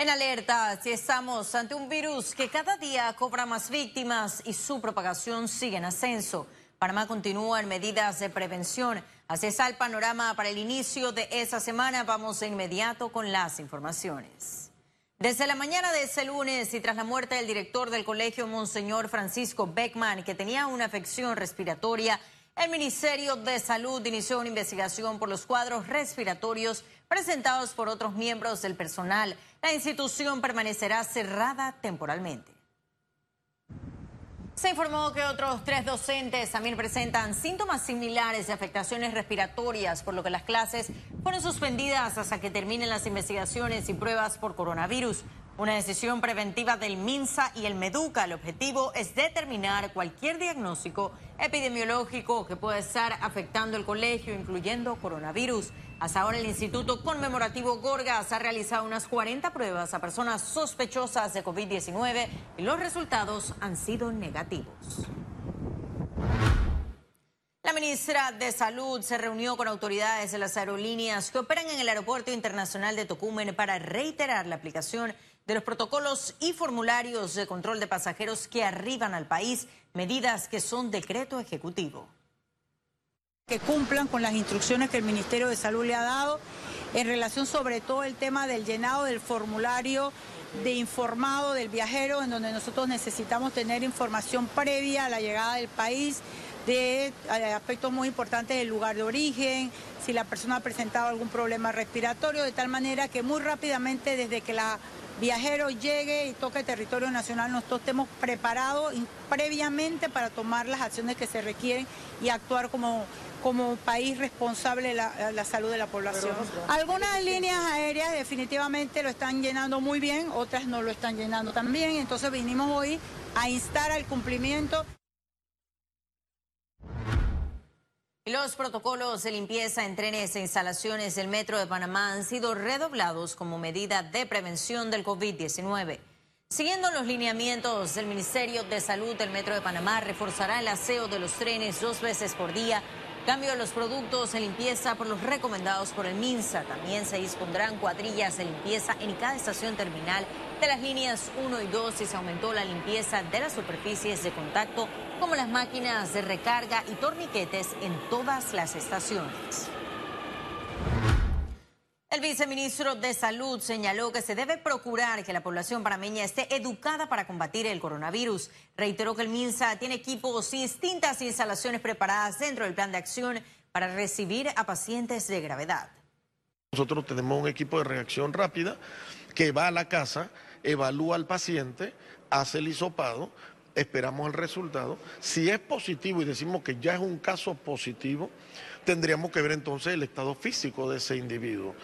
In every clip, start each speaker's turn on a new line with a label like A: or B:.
A: En alerta, si estamos ante un virus que cada día cobra más víctimas y su propagación sigue en ascenso. Panamá continúa en medidas de prevención. Así está el panorama para el inicio de esta semana. Vamos de inmediato con las informaciones. Desde la mañana de ese lunes y tras la muerte del director del colegio, Monseñor Francisco Beckman, que tenía una afección respiratoria, el Ministerio de Salud inició una investigación por los cuadros respiratorios presentados por otros miembros del personal. La institución permanecerá cerrada temporalmente. Se informó que otros tres docentes también presentan síntomas similares de afectaciones respiratorias, por lo que las clases fueron suspendidas hasta que terminen las investigaciones y pruebas por coronavirus. Una decisión preventiva del MINSA y el MEDUCA. El objetivo es determinar cualquier diagnóstico epidemiológico que pueda estar afectando el colegio, incluyendo coronavirus. Hasta ahora el Instituto Conmemorativo Gorgas ha realizado unas 40 pruebas a personas sospechosas de COVID-19 y los resultados han sido negativos. La ministra de Salud se reunió con autoridades de las aerolíneas que operan en el Aeropuerto Internacional de Tocumen para reiterar la aplicación de los protocolos y formularios de control de pasajeros que arriban al país, medidas que son decreto ejecutivo.
B: Que cumplan con las instrucciones que el Ministerio de Salud le ha dado en relación sobre todo el tema del llenado del formulario de informado del viajero, en donde nosotros necesitamos tener información previa a la llegada del país de eh, aspectos muy importantes del lugar de origen, si la persona ha presentado algún problema respiratorio, de tal manera que muy rápidamente desde que la viajero llegue y toque territorio nacional, nosotros estemos preparados previamente para tomar las acciones que se requieren y actuar como, como país responsable de la, salud de la población. Algunas líneas aéreas definitivamente lo están llenando muy bien, otras no lo están llenando tan bien, entonces vinimos hoy a instar al cumplimiento.
A: Los protocolos de limpieza en trenes e instalaciones del Metro de Panamá han sido redoblados como medida de prevención del COVID-19. Siguiendo los lineamientos del Ministerio de Salud, el Metro de Panamá reforzará el aseo de los trenes dos veces por día Cambio de los productos de limpieza por los recomendados por el MINSA. También se dispondrán cuadrillas de limpieza en cada estación terminal de las líneas 1 y 2 y se aumentó la limpieza de las superficies de contacto como las máquinas de recarga y torniquetes en todas las estaciones. El viceministro de Salud señaló que se debe procurar que la población panameña esté educada para combatir el coronavirus. Reiteró que el MINSA tiene equipos y distintas instalaciones preparadas dentro del plan de acción para recibir a pacientes de gravedad.
C: Nosotros tenemos un equipo de reacción rápida que va a la casa, evalúa al paciente, hace el hisopado, esperamos el resultado. Si es positivo y decimos que ya es un caso positivo, tendríamos que ver entonces el estado físico de ese individuo.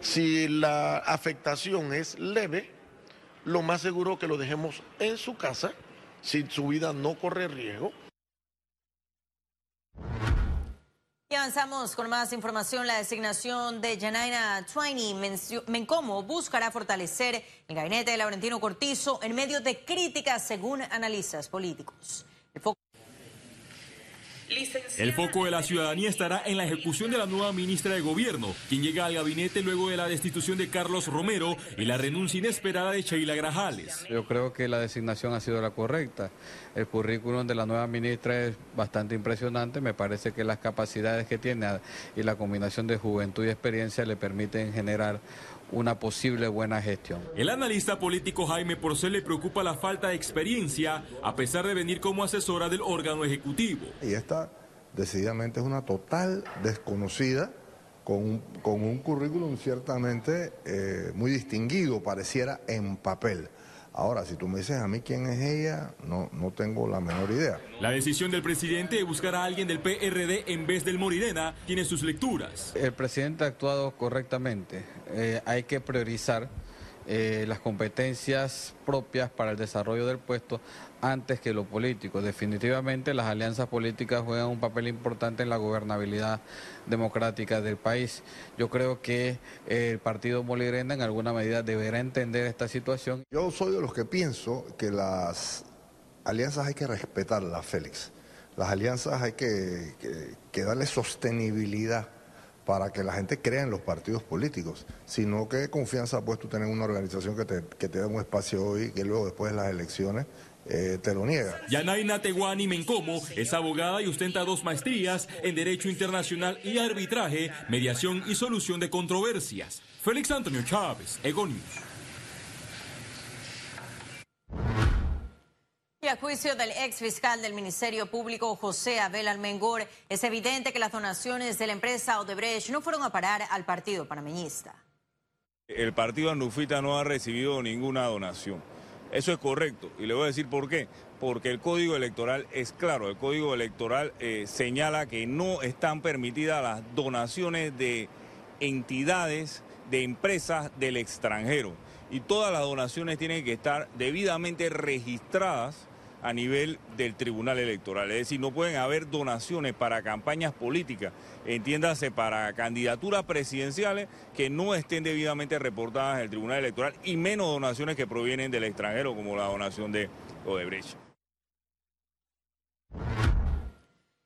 C: Si la afectación es leve, lo más seguro que lo dejemos en su casa, si su vida no corre riesgo.
A: Y avanzamos con más información. La designación de Janaina Twainy Mencomo buscará fortalecer el gabinete de Laurentino Cortizo en medio de críticas según analistas políticos.
D: El foco de la ciudadanía estará en la ejecución de la nueva ministra de Gobierno, quien llega al gabinete luego de la destitución de Carlos Romero y la renuncia inesperada de Sheila Grajales.
E: Yo creo que la designación ha sido la correcta. El currículum de la nueva ministra es bastante impresionante. Me parece que las capacidades que tiene y la combinación de juventud y experiencia le permiten generar una posible buena gestión.
D: El analista político Jaime Porcel le preocupa la falta de experiencia a pesar de venir como asesora del órgano ejecutivo.
F: Y esta decididamente es una total desconocida con un, con un currículum ciertamente eh, muy distinguido, pareciera en papel. Ahora, si tú me dices a mí quién es ella, no, no tengo la menor idea.
D: La decisión del presidente de buscar a alguien del PRD en vez del Morirena tiene sus lecturas.
E: El presidente ha actuado correctamente. Eh, hay que priorizar eh, las competencias propias para el desarrollo del puesto antes que lo político. Definitivamente las alianzas políticas juegan un papel importante en la gobernabilidad democrática del país. Yo creo que eh, el partido Molirena en alguna medida deberá entender esta situación.
F: Yo soy de los que pienso que las alianzas hay que respetarlas, Félix. Las alianzas hay que, que darle sostenibilidad para que la gente crea en los partidos políticos, sino que confianza pues tú tener una organización que te, que te da un espacio hoy que luego después de las elecciones eh, te lo niega.
D: Yanaina Teguani Mencomo es abogada y ostenta dos maestrías en Derecho Internacional y Arbitraje, Mediación y Solución de Controversias. Félix Antonio Chávez, Egonius.
A: Y a juicio del ex fiscal del Ministerio Público, José Abel Almengor, es evidente que las donaciones de la empresa Odebrecht no fueron a parar al partido panameñista.
G: El partido Andufita no ha recibido ninguna donación. Eso es correcto. Y le voy a decir por qué. Porque el código electoral es claro. El código electoral eh, señala que no están permitidas las donaciones de entidades, de empresas del extranjero. Y todas las donaciones tienen que estar debidamente registradas a nivel del Tribunal Electoral. Es decir, no pueden haber donaciones para campañas políticas, entiéndase, para candidaturas presidenciales que no estén debidamente reportadas en el Tribunal Electoral y menos donaciones que provienen del extranjero, como la donación de Odebrecht.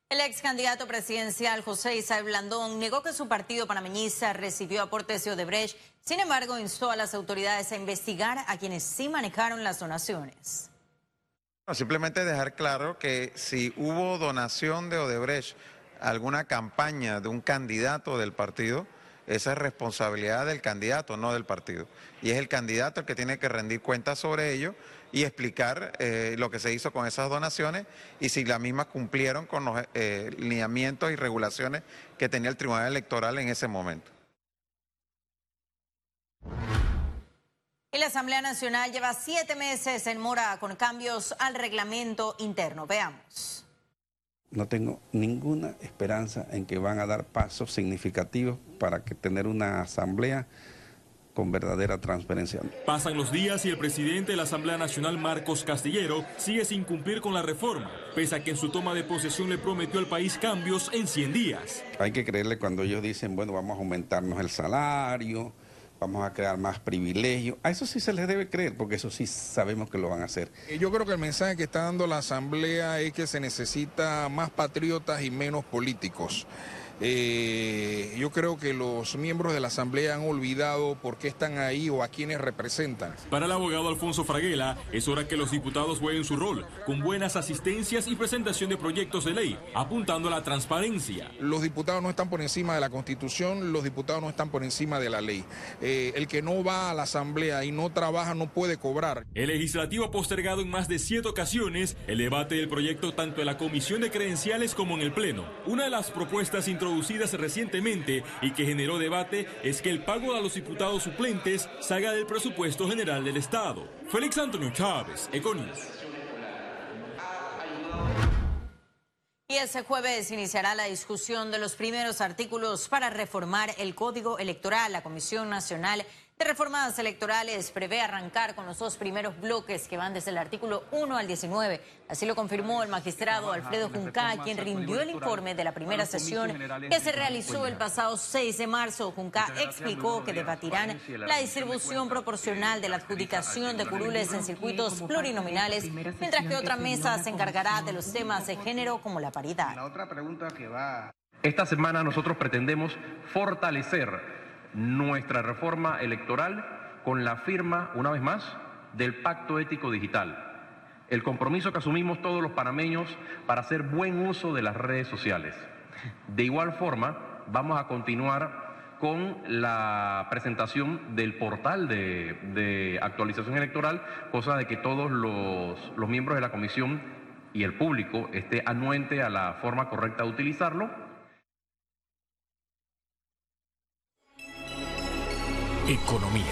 A: El ex candidato presidencial José Isabel Blandón negó que su partido panameñista recibió aportes de Odebrecht, sin embargo instó a las autoridades a investigar a quienes sí manejaron las donaciones
H: simplemente dejar claro que si hubo donación de Odebrecht a alguna campaña de un candidato del partido, esa es responsabilidad del candidato, no del partido. Y es el candidato el que tiene que rendir cuentas sobre ello y explicar eh, lo que se hizo con esas donaciones y si las mismas cumplieron con los eh, lineamientos y regulaciones que tenía el Tribunal Electoral en ese momento.
A: Y la Asamblea Nacional lleva siete meses en mora con cambios al reglamento interno. Veamos.
I: No tengo ninguna esperanza en que van a dar pasos significativos para que tener una asamblea con verdadera transparencia.
D: Pasan los días y el presidente de la Asamblea Nacional, Marcos Castillero, sigue sin cumplir con la reforma, pese a que en su toma de posesión le prometió al país cambios en 100 días.
I: Hay que creerle cuando ellos dicen, bueno, vamos a aumentarnos el salario, vamos a crear más privilegios. A eso sí se les debe creer, porque eso sí sabemos que lo van a hacer.
J: Eh, yo creo que el mensaje que está dando la Asamblea es que se necesita más patriotas y menos políticos. Eh, yo creo que los miembros de la Asamblea han olvidado por qué están ahí o a quienes representan.
D: Para el abogado Alfonso Fraguela, es hora que los diputados jueguen su rol, con buenas asistencias y presentación de proyectos de ley, apuntando a la transparencia.
J: Los diputados no están por encima de la Constitución, los diputados no están por encima de la ley. Eh, el que no va a la Asamblea y no trabaja no puede cobrar.
D: El legislativo ha postergado en más de siete ocasiones el debate del proyecto tanto en la Comisión de Credenciales como en el Pleno. Una de las propuestas introducidas introducidas recientemente y que generó debate es que el pago a los diputados suplentes salga del presupuesto general del Estado. Félix Antonio Chávez, Econius.
A: Y ese jueves iniciará la discusión de los primeros artículos para reformar el Código Electoral. La Comisión Nacional de reformas electorales prevé arrancar con los dos primeros bloques que van desde el artículo 1 al 19. Así lo confirmó el magistrado Alfredo Junca, quien rindió el informe de la primera sesión que se realizó el pasado 6 de marzo. Junca explicó que debatirán la distribución proporcional de la adjudicación de curules en circuitos plurinominales, mientras que otra mesa se encargará de los temas de género como la paridad.
K: Esta semana nosotros pretendemos fortalecer nuestra reforma electoral con la firma, una vez más, del Pacto Ético Digital. El compromiso que asumimos todos los panameños para hacer buen uso de las redes sociales. De igual forma, vamos a continuar con la presentación del portal de, actualización electoral, cosa de que todos los, los miembros de la comisión y el público esté anuente a la forma correcta de utilizarlo
D: Economía.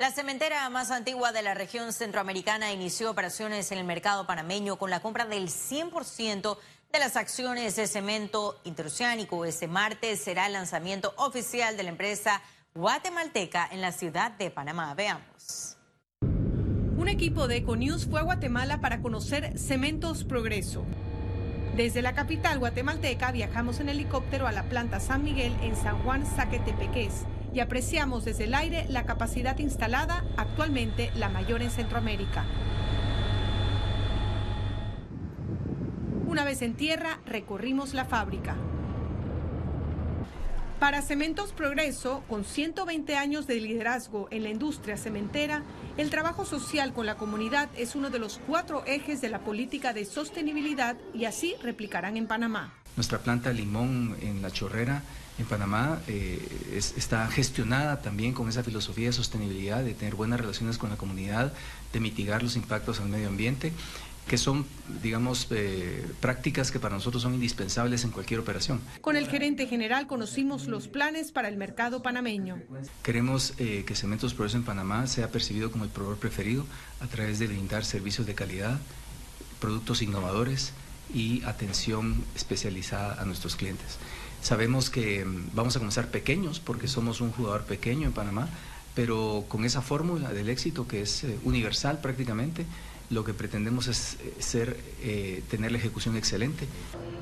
A: La cementera más antigua de la región centroamericana inició operaciones en el mercado panameño con la compra del 100% de las acciones de cemento interoceánico. Este martes será el lanzamiento oficial de la empresa guatemalteca en la ciudad de Panamá. Veamos.
L: Un equipo de Econews fue a Guatemala para conocer Cementos Progreso. Desde la capital guatemalteca viajamos en helicóptero a la planta San Miguel en San Juan Zaquetepeques y apreciamos desde el aire la capacidad instalada, actualmente la mayor en Centroamérica. Una vez en tierra, recorrimos la fábrica. Para Cementos Progreso, con 120 años de liderazgo en la industria cementera, el trabajo social con la comunidad es uno de los cuatro ejes de la política de sostenibilidad y así replicarán en Panamá.
D: Nuestra planta Limón en La Chorrera, en Panamá, eh, está gestionada también con esa filosofía de sostenibilidad, de tener buenas relaciones con la comunidad, de mitigar los impactos al medio ambiente que son, digamos, eh, prácticas que para nosotros son indispensables en cualquier operación.
L: Con el gerente general conocimos los planes para el mercado panameño.
D: Queremos eh, que Cementos Progreso en Panamá sea percibido como el proveedor preferido a través de brindar servicios de calidad, productos innovadores y atención especializada a nuestros clientes. Sabemos que mm, vamos a comenzar pequeños porque somos un jugador pequeño en Panamá, pero con esa fórmula del éxito que es eh, universal prácticamente, lo que pretendemos es eh, ser, eh, tener la ejecución excelente.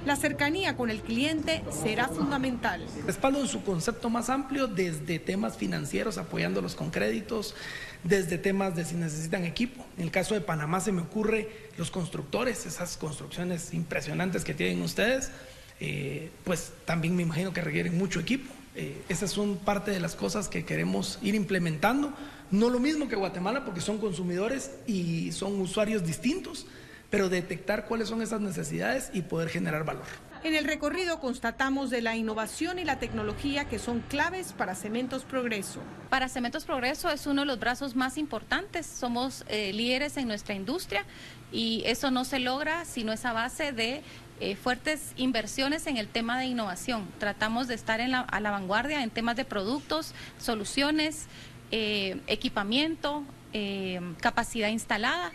L: La cercanía con el cliente será fundamental.
M: Respaldo en su concepto más amplio desde temas financieros, apoyándolos con créditos, desde temas de si necesitan equipo. En el caso de Panamá se me ocurre los constructores, esas construcciones impresionantes que tienen ustedes, eh, pues también me imagino que requieren mucho equipo. esas son parte de las cosas que queremos ir implementando no lo mismo que Guatemala porque son consumidores y son usuarios distintos, pero detectar cuáles son esas necesidades y poder generar valor.
L: En el recorrido constatamos de la innovación y la tecnología que son claves para Cementos Progreso.
N: Para Cementos Progreso es uno de los brazos más importantes. Somos eh, líderes en nuestra industria y eso no se logra sino esa base de eh, fuertes inversiones en el tema de innovación. Tratamos de estar a la vanguardia en temas de productos, soluciones, eh, equipamiento, eh, capacidad instalada.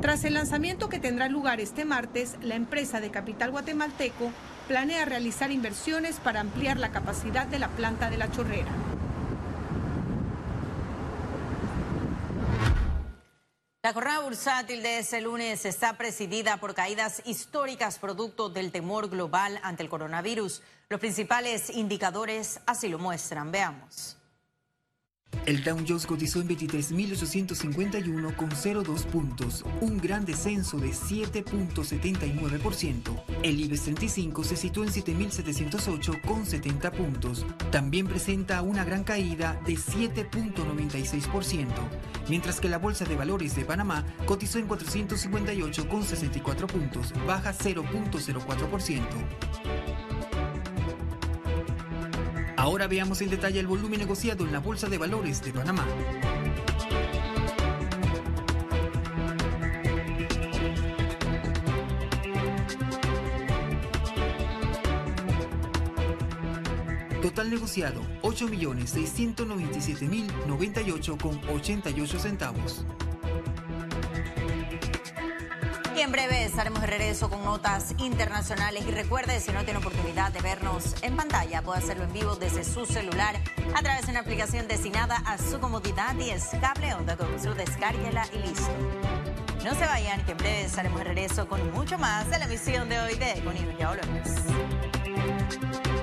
L: Tras el lanzamiento que tendrá lugar este martes, la empresa de capital guatemalteco planea realizar inversiones para ampliar la capacidad de la planta de la chorrera.
A: La jornada bursátil de ese lunes está presidida por caídas históricas producto del temor global ante el coronavirus. Los principales indicadores así lo muestran. Veamos.
O: El Dow Jones cotizó en 23.851 con 0,2 puntos, un gran descenso de 7.79%. El IBEX 35 se situó en 7.708 con 70 puntos. También presenta una gran caída de 7.96%, mientras que la Bolsa de Valores de Panamá cotizó en 458 con 64 puntos, baja 0.04%. Ahora veamos en detalle el volumen negociado en la Bolsa de Valores de Panamá. Total negociado 8.697.098 con 88 centavos
A: en breve estaremos de regreso con notas internacionales. Y recuerde, si no tiene oportunidad de vernos en pantalla, puede hacerlo en vivo desde su celular a través de una aplicación destinada a su comodidad y es cable onda con su descárguela y listo. No se vayan, que en breve estaremos de regreso con mucho más de la emisión de hoy de Econius. Ya volvemos.